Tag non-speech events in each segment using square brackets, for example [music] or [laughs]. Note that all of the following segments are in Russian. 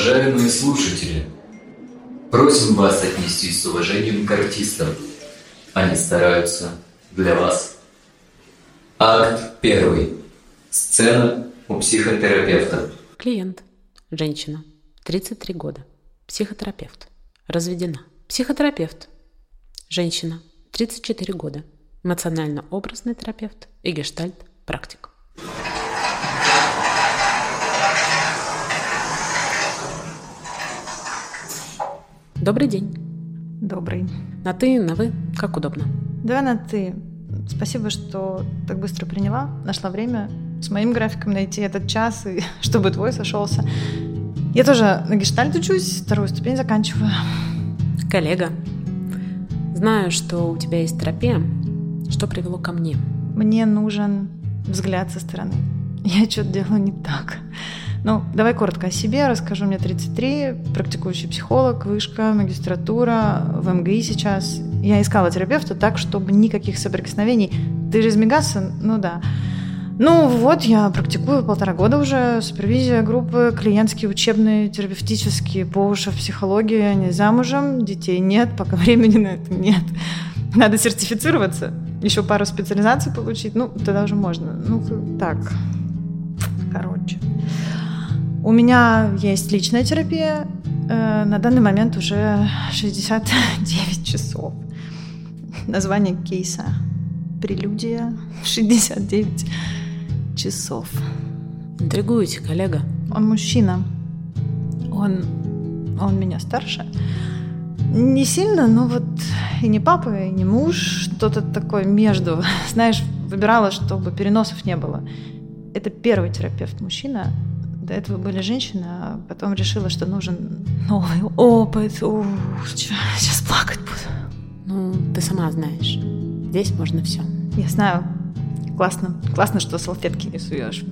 Уважаемые слушатели, просим вас отнестись с уважением к артистам. Они стараются для вас. Акт первый. Сцена у психотерапевта. Клиент. Женщина. 33 года. Психотерапевт. Разведена. Психотерапевт. Женщина. 34 года. Эмоционально-образный терапевт и гештальт-практик. Добрый день. Добрый. На ты, на вы, как удобно. Давай на ты. Спасибо, что так быстро приняла, нашла время с моим графиком найти этот час, и [laughs] чтобы твой сошелся. Я тоже на гештальт учусь, вторую ступень заканчиваю. Коллега, знаю, что у тебя есть терапия. Что привело ко мне? Мне нужен взгляд со стороны. Я что-то делаю не так. Ну, давай коротко о себе расскажу. Мне 33, практикующий психолог, вышка, магистратура, в МГИ сейчас. Я искала терапевта так, чтобы никаких соприкосновений. Ты же из Мегаса? Ну да. Ну вот, я практикую полтора года уже, супервизия группы, клиентские, учебные, терапевтические, по уши в психологии, они замужем, детей нет, пока времени на это нет. Надо сертифицироваться, еще пару специализаций получить, ну, тогда уже можно. Ну, так, короче. У меня есть личная терапия. Э, на данный момент уже 69 часов. Название кейса «Прелюдия 69 часов». Интригуете, коллега. Он мужчина. Он, он меня старше. Не сильно, но вот и не папа, и не муж, что-то такое между. [laughs] Знаешь, выбирала, чтобы переносов не было. Это первый терапевт мужчина, до этого были женщины, а потом решила, что нужен новый опыт. Ух, сейчас плакать буду. Ну, ты сама знаешь. Здесь можно все. Я знаю. Классно. Классно, что салфетки не суешь.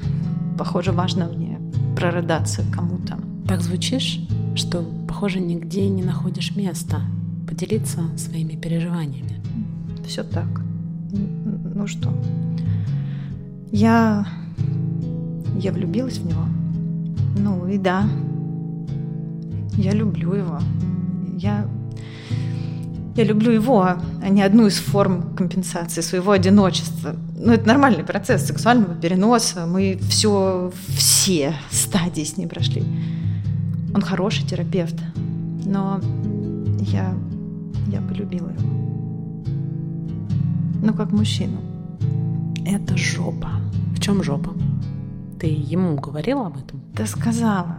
Похоже, важно мне прорыдаться кому-то. Так звучишь, что, похоже, нигде не находишь места поделиться своими переживаниями. Все так. Ну что? Я... Я влюбилась в него. Ну и да, я люблю его. Я, я люблю его, а не одну из форм компенсации своего одиночества. Ну, это нормальный процесс сексуального переноса. Мы все, все стадии с ним прошли. Он хороший терапевт, но я, я полюбила его. Ну, как мужчину. Это жопа. В чем жопа? Ты ему говорила об этом? Да сказала.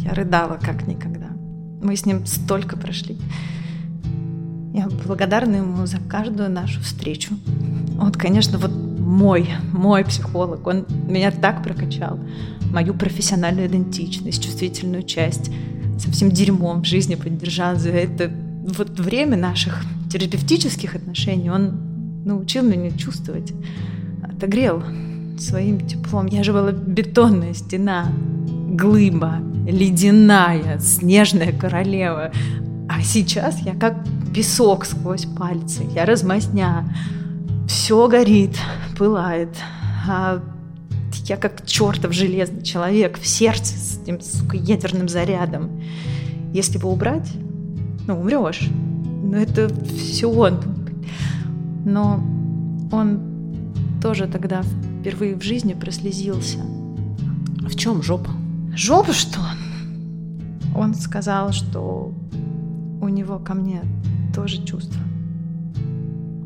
Я рыдала как никогда. Мы с ним столько прошли. Я благодарна ему за каждую нашу встречу. Он, конечно, вот мой, мой психолог. Он меня так прокачал. Мою профессиональную идентичность, чувствительную часть. Со всем дерьмом в жизни поддержал за это. Вот время наших терапевтических отношений он научил меня чувствовать. Отогрел своим теплом. Я же была бетонная стена, глыба, ледяная, снежная королева. А сейчас я как песок сквозь пальцы, я размазня. Все горит, пылает. А я как чертов железный человек в сердце с этим, сука, ядерным зарядом. Если его убрать, ну, умрешь. Но это все он. Но он тоже тогда впервые в жизни прослезился. В чем жопа? Жопа что? Он сказал, что у него ко мне тоже чувства.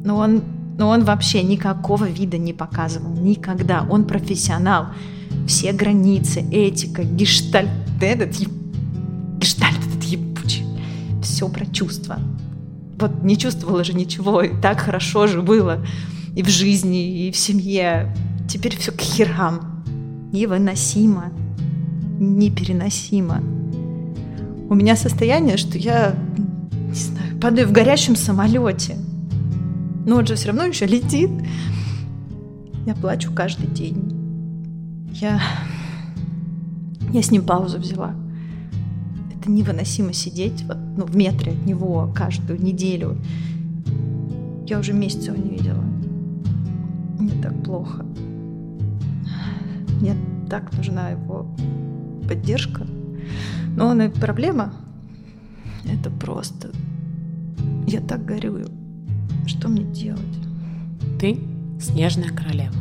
Но он, но он вообще никакого вида не показывал. Никогда. Он профессионал. Все границы, этика, гештальт этот, гештальт этот ебучий. Все про чувства. Вот не чувствовала же ничего, и так хорошо же было. и в жизни, и в семье. Теперь все к херам. Невыносимо. Непереносимо. У меня состояние, что я, не знаю, падаю в горящем самолете. Но он же все равно еще летит. Я плачу каждый день. Я... Я с ним паузу взяла. Это невыносимо сидеть вот, ну, в метре от него каждую неделю. Я уже месяца его не видела. Мне так плохо. Мне так нужна его поддержка. Но он и проблема. Это просто... Я так горюю. Что мне делать? Ты снежная королева.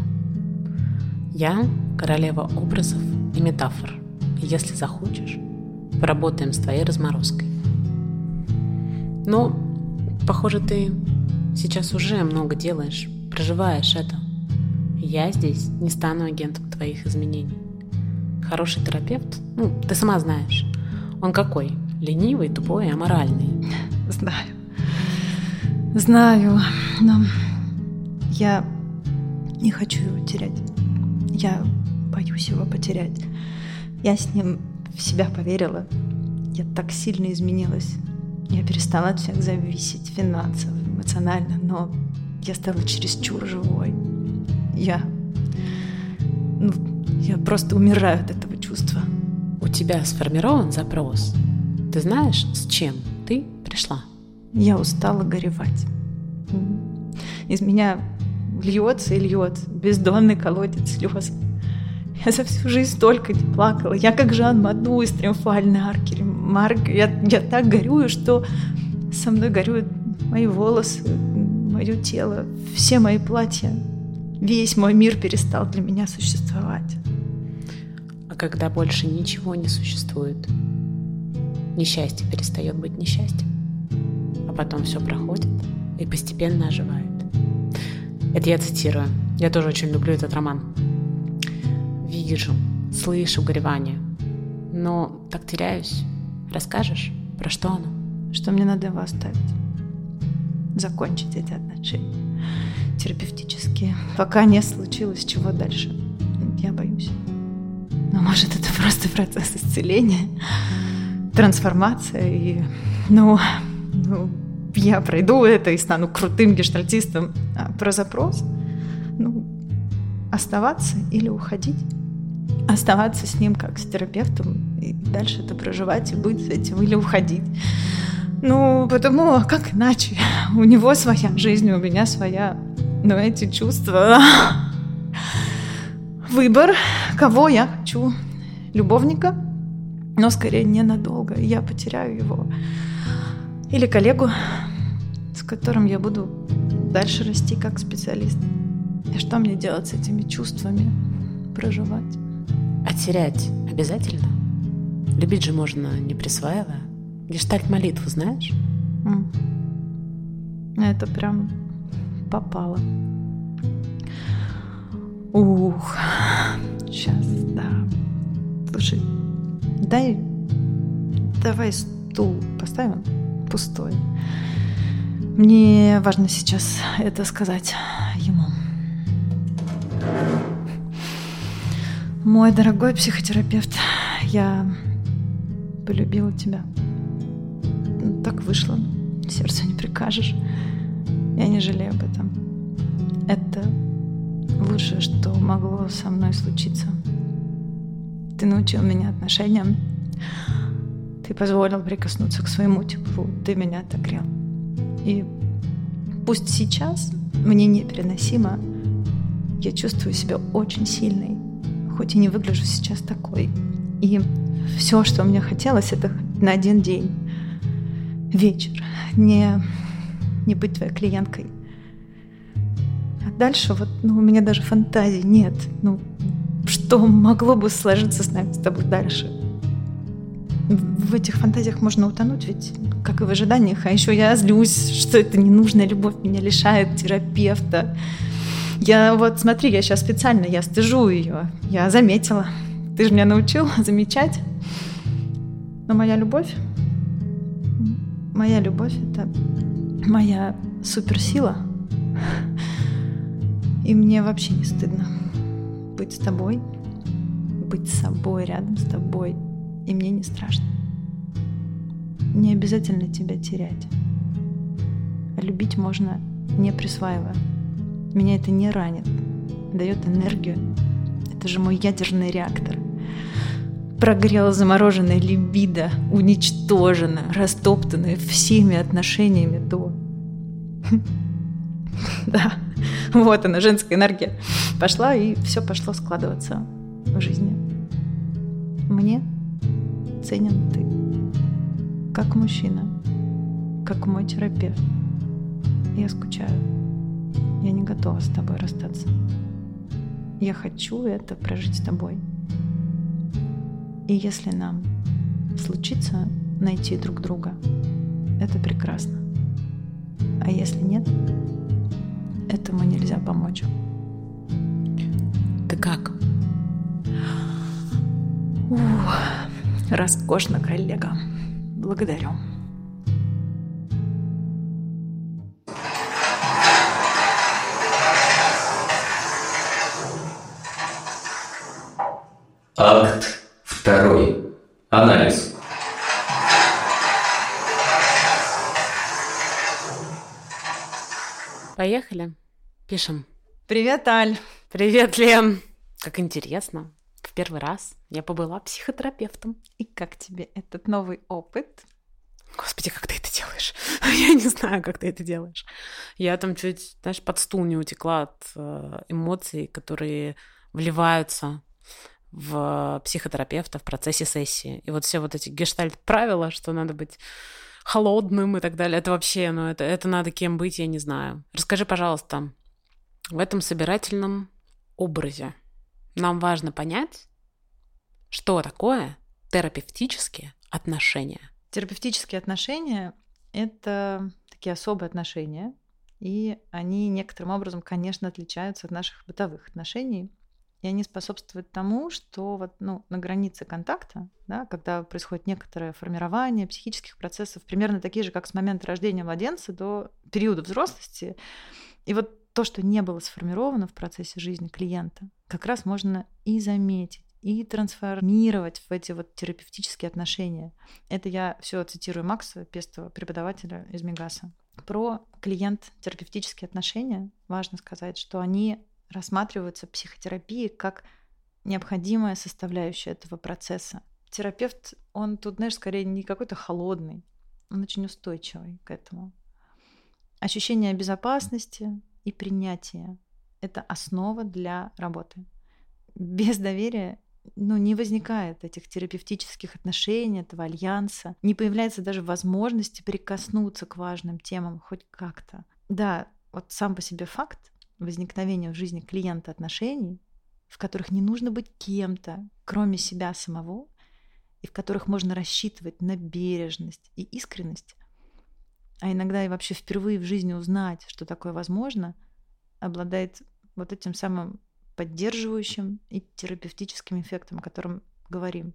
Я королева образов и метафор. Если захочешь, поработаем с твоей разморозкой. Но, похоже, ты сейчас уже много делаешь, проживаешь это. Я здесь не стану агентом твоих изменений. Хороший терапевт, ну, ты сама знаешь, он какой? Ленивый, тупой, аморальный. Знаю. Знаю, но я не хочу его терять. Я боюсь его потерять. Я с ним в себя поверила. Я так сильно изменилась. Я перестала от всех зависеть финансово, эмоционально, но я стала чересчур живой. Я... Ну, я просто умираю от этого чувства. У тебя сформирован запрос. Ты знаешь, с чем ты пришла? Я устала горевать. Из меня льется и льется бездонный колодец слез. Я за всю жизнь столько не плакала. Я как Жан Маду из «Триумфальной арки». Марк, я, я так горюю, что со мной горюют мои волосы, мое тело, все мои платья. Весь мой мир перестал для меня существовать. А когда больше ничего не существует, несчастье перестает быть несчастьем, а потом все проходит и постепенно оживает. Это я цитирую. Я тоже очень люблю этот роман. Вижу, слышу горевание, но так теряюсь. Расскажешь, про что оно? Что мне надо его оставить? Закончить эти отношения терапевтические, пока не случилось чего дальше. Я боюсь. Но может это просто процесс исцеления, трансформация и, ну, ну я пройду это и стану крутым гештальтистом. А про запрос, ну, оставаться или уходить. Оставаться с ним как с терапевтом и дальше это проживать и быть с этим или уходить. Ну, потому а как иначе? У него своя жизнь, у меня своя. Но эти чувства... Выбор, кого я хочу. Любовника, но скорее ненадолго. Я потеряю его. Или коллегу, с которым я буду дальше расти как специалист. И что мне делать с этими чувствами? Проживать. А терять обязательно? Любить же можно, не присваивая. Гештальт молитву знаешь? Это прям попало. Ух, сейчас, да. Слушай, дай, давай стул поставим пустой. Мне важно сейчас это сказать ему. Мой дорогой психотерапевт, я полюбила тебя. Так вышло. Сердцу не прикажешь. Я не жалею об этом. Это лучшее, что могло со мной случиться. Ты научил меня отношениям. Ты позволил прикоснуться к своему теплу. Ты меня отогрел. И пусть сейчас мне непереносимо, я чувствую себя очень сильной, хоть и не выгляжу сейчас такой. И все, что мне хотелось, это на один день, вечер, не, не быть твоей клиенткой. А дальше вот ну, у меня даже фантазии нет. Ну, что могло бы сложиться с нами с тобой дальше? В этих фантазиях можно утонуть, ведь как и в ожиданиях. А еще я злюсь, что это ненужная любовь меня лишает терапевта. Я вот, смотри, я сейчас специально, я стыжу ее. Я заметила. Ты же меня научил [laughs] замечать. Но моя любовь, моя любовь — это моя суперсила. И мне вообще не стыдно быть с тобой, быть с собой, рядом с тобой. И мне не страшно. Не обязательно тебя терять. Любить можно не присваивая. Меня это не ранит, дает энергию. Это же мой ядерный реактор. Прогрела замороженная либидо, уничтожена, растоптанная всеми отношениями до. [laughs] Да, вот она, женская энергия. Пошла, и все пошло складываться в жизни. Мне ценен ты. Как мужчина, как мой терапевт. Я скучаю. Я не готова с тобой расстаться. Я хочу это прожить с тобой. И если нам случится найти друг друга, это прекрасно. А если нет, этому нельзя помочь. Ты как? Ух, роскошно, коллега. Благодарю. Пишем. Привет, Аль. Привет, Лен. Как интересно. В первый раз я побыла психотерапевтом. И как тебе этот новый опыт? Господи, как ты это делаешь? [laughs] Я не знаю, как ты это делаешь. Я там чуть, знаешь, под стул не утекла от э, эмоций, которые вливаются в психотерапевта в процессе сессии. И вот все вот эти гештальт-правила, что надо быть холодным и так далее, это вообще, ну, это, это надо кем быть, я не знаю. Расскажи, пожалуйста, в этом собирательном образе нам важно понять, что такое терапевтические отношения. Терапевтические отношения — это такие особые отношения, и они некоторым образом, конечно, отличаются от наших бытовых отношений — и они способствуют тому, что вот, ну, на границе контакта, да, когда происходит некоторое формирование психических процессов, примерно такие же, как с момента рождения младенца до периода взрослости, и вот то, что не было сформировано в процессе жизни клиента, как раз можно и заметить, и трансформировать в эти вот терапевтические отношения. Это я все цитирую Макса Пестова, преподавателя из Мегаса. Про клиент-терапевтические отношения важно сказать, что они рассматриваются психотерапии как необходимая составляющая этого процесса. Терапевт, он тут, знаешь, скорее не какой-то холодный, он очень устойчивый к этому. Ощущение безопасности и принятия — это основа для работы. Без доверия ну, не возникает этих терапевтических отношений, этого альянса, не появляется даже возможности прикоснуться к важным темам хоть как-то. Да, вот сам по себе факт возникновения в жизни клиента отношений, в которых не нужно быть кем-то, кроме себя самого, и в которых можно рассчитывать на бережность и искренность, а иногда и вообще впервые в жизни узнать, что такое возможно, обладает вот этим самым поддерживающим и терапевтическим эффектом, о котором говорим.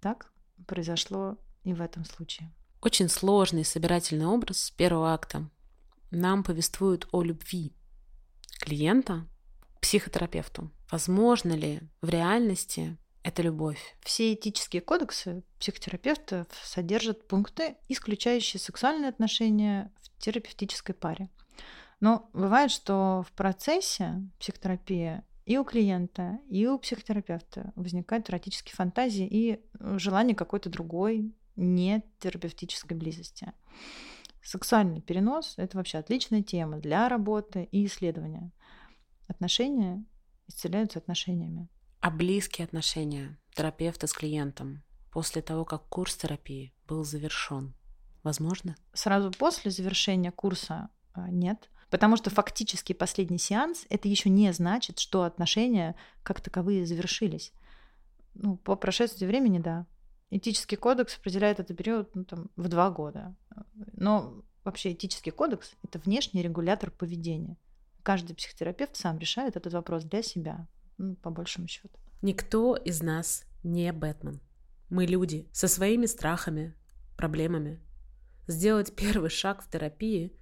Так произошло и в этом случае. Очень сложный собирательный образ первого акта нам повествует о любви, клиента к психотерапевту. Возможно ли в реальности это любовь? Все этические кодексы психотерапевтов содержат пункты, исключающие сексуальные отношения в терапевтической паре. Но бывает, что в процессе психотерапии и у клиента, и у психотерапевта возникают эротические фантазии и желание какой-то другой не терапевтической близости. Сексуальный перенос – это вообще отличная тема для работы и исследования. Отношения исцеляются отношениями. А близкие отношения терапевта с клиентом после того, как курс терапии был завершен, возможно? Сразу после завершения курса а, нет, потому что фактически последний сеанс это еще не значит, что отношения как таковые завершились. Ну, по прошествии времени, да. Этический кодекс определяет этот период ну, там, в два года. Но вообще этический кодекс – это внешний регулятор поведения. Каждый психотерапевт сам решает этот вопрос для себя, ну, по большому счету. Никто из нас не Бэтмен. Мы люди со своими страхами, проблемами. Сделать первый шаг в терапии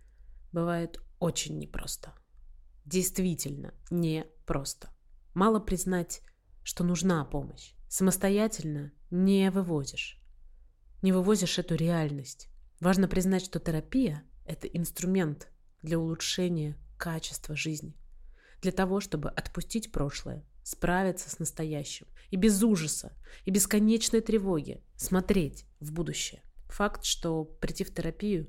бывает очень непросто. действительно непросто. Мало признать, что нужна помощь. Самостоятельно не вывозишь. Не вывозишь эту реальность. Важно признать, что терапия – это инструмент для улучшения качества жизни. Для того, чтобы отпустить прошлое, справиться с настоящим и без ужаса и бесконечной тревоги смотреть в будущее. Факт, что прийти в терапию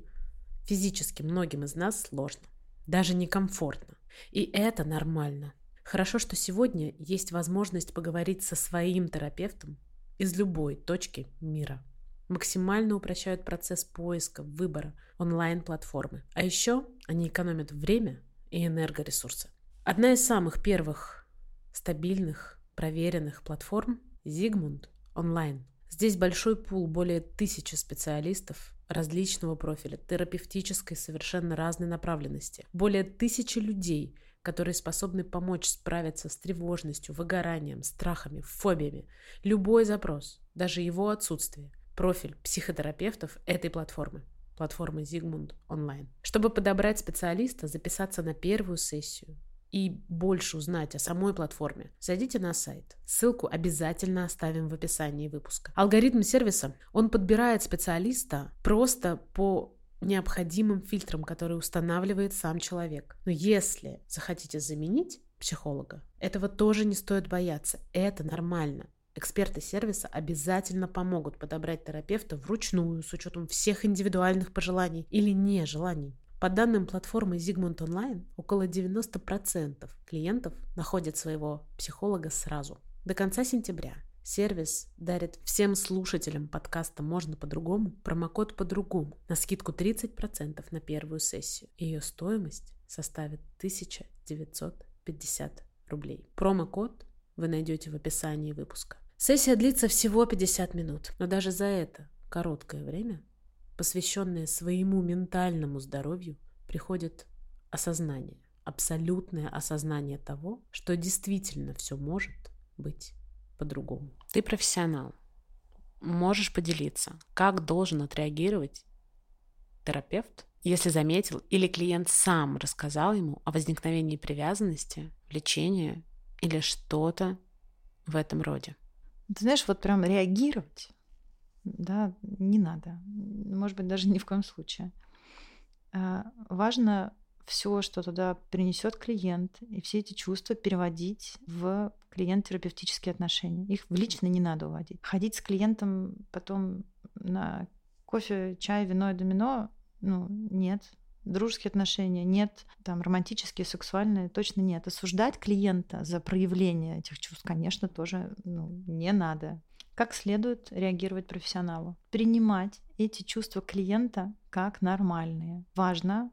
физически многим из нас сложно, даже некомфортно. И это нормально. Хорошо, что сегодня есть возможность поговорить со своим терапевтом из любой точки мира. Максимально упрощают процесс поиска, выбора онлайн-платформы. А еще они экономят время и энергоресурсы. Одна из самых первых стабильных, проверенных платформ – Zigmund онлайн. Здесь большой пул, более тысячи специалистов различного профиля, терапевтической совершенно разной направленности. Более тысячи людей, которые способны помочь справиться с тревожностью, выгоранием, страхами, фобиями. Любой запрос, даже его отсутствие, профиль психотерапевтов этой платформы платформы Zigmund онлайн. Чтобы подобрать специалиста, записаться на первую сессию, и больше узнать о самой платформе, зайдите на сайт. Ссылку обязательно оставим в описании выпуска. Алгоритм сервиса, он подбирает специалиста просто по необходимым фильтрам, которые устанавливает сам человек. Но если захотите заменить психолога, этого тоже не стоит бояться. Это нормально. Эксперты сервиса обязательно помогут подобрать терапевта вручную с учетом всех индивидуальных пожеланий или нежеланий. По данным платформы Zigmund Online, около 90% клиентов находят своего психолога сразу. До конца сентября сервис дарит всем слушателям подкаста «Можно по-другому» промокод «По-другому» на скидку 30% на первую сессию. Ее стоимость составит 1950 рублей. Промокод вы найдете в описании выпуска. Сессия длится всего 50 минут, но даже за это короткое время посвященное своему ментальному здоровью, приходит осознание, абсолютное осознание того, что действительно все может быть по-другому. Ты профессионал. Можешь поделиться, как должен отреагировать терапевт, если заметил или клиент сам рассказал ему о возникновении привязанности, влечения или что-то в этом роде. Ты знаешь, вот прям реагировать да, не надо. Может быть, даже ни в коем случае. А, важно все, что туда принесет клиент, и все эти чувства переводить в клиент-терапевтические отношения. Их в лично не надо уводить. Ходить с клиентом потом на кофе, чай, вино и домино, ну, нет. Дружеские отношения нет, там романтические, сексуальные точно нет. Осуждать клиента за проявление этих чувств, конечно, тоже ну, не надо. Как следует реагировать профессионалу? Принимать эти чувства клиента как нормальные. Важно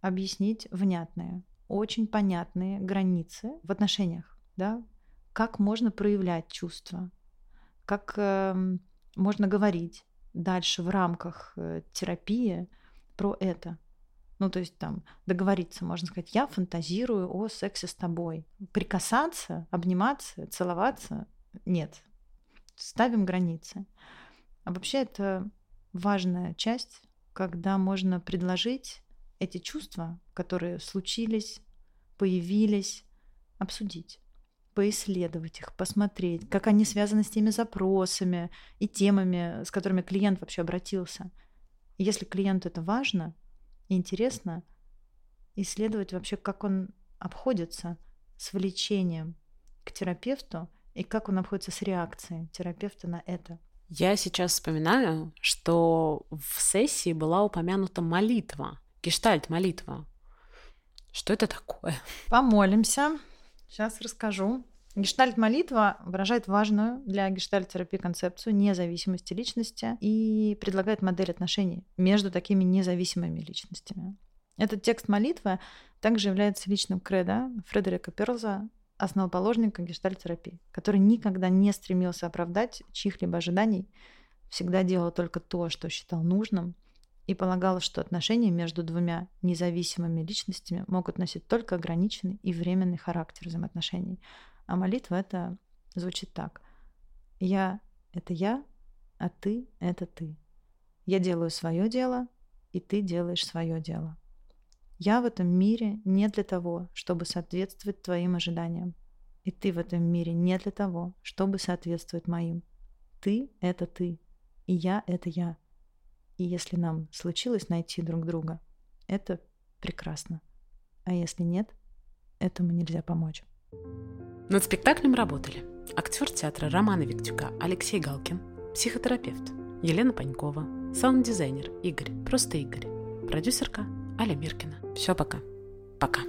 объяснить внятные, очень понятные границы в отношениях. Да? Как можно проявлять чувства, как э, можно говорить дальше в рамках э, терапии про это. Ну, то есть там договориться, можно сказать, я фантазирую о сексе с тобой. Прикасаться, обниматься, целоваться – нет, ставим границы. А вообще это важная часть, когда можно предложить эти чувства, которые случились, появились, обсудить, поисследовать их, посмотреть, как они связаны с теми запросами и темами, с которыми клиент вообще обратился. Если клиенту это важно и интересно, исследовать вообще, как он обходится с влечением к терапевту – и как он обходится с реакцией терапевта на это? Я сейчас вспоминаю, что в сессии была упомянута молитва, гештальт-молитва. Что это такое? Помолимся. Сейчас расскажу. Гештальт-молитва выражает важную для гештальт-терапии концепцию независимости личности и предлагает модель отношений между такими независимыми личностями. Этот текст молитвы также является личным кредо Фредерика Перлза, основоположника гештальтерапии, который никогда не стремился оправдать чьих-либо ожиданий, всегда делал только то, что считал нужным, и полагал, что отношения между двумя независимыми личностями могут носить только ограниченный и временный характер взаимоотношений. А молитва это звучит так. Я — это я, а ты — это ты. Я делаю свое дело, и ты делаешь свое дело. Я в этом мире не для того, чтобы соответствовать твоим ожиданиям. И ты в этом мире не для того, чтобы соответствовать моим. Ты — это ты, и я — это я. И если нам случилось найти друг друга, это прекрасно. А если нет, этому нельзя помочь. Над спектаклем работали актер театра Романа Виктюка Алексей Галкин, психотерапевт Елена Панькова, саунд-дизайнер Игорь, просто Игорь, продюсерка Аля Миркина. Все, пока. Пока.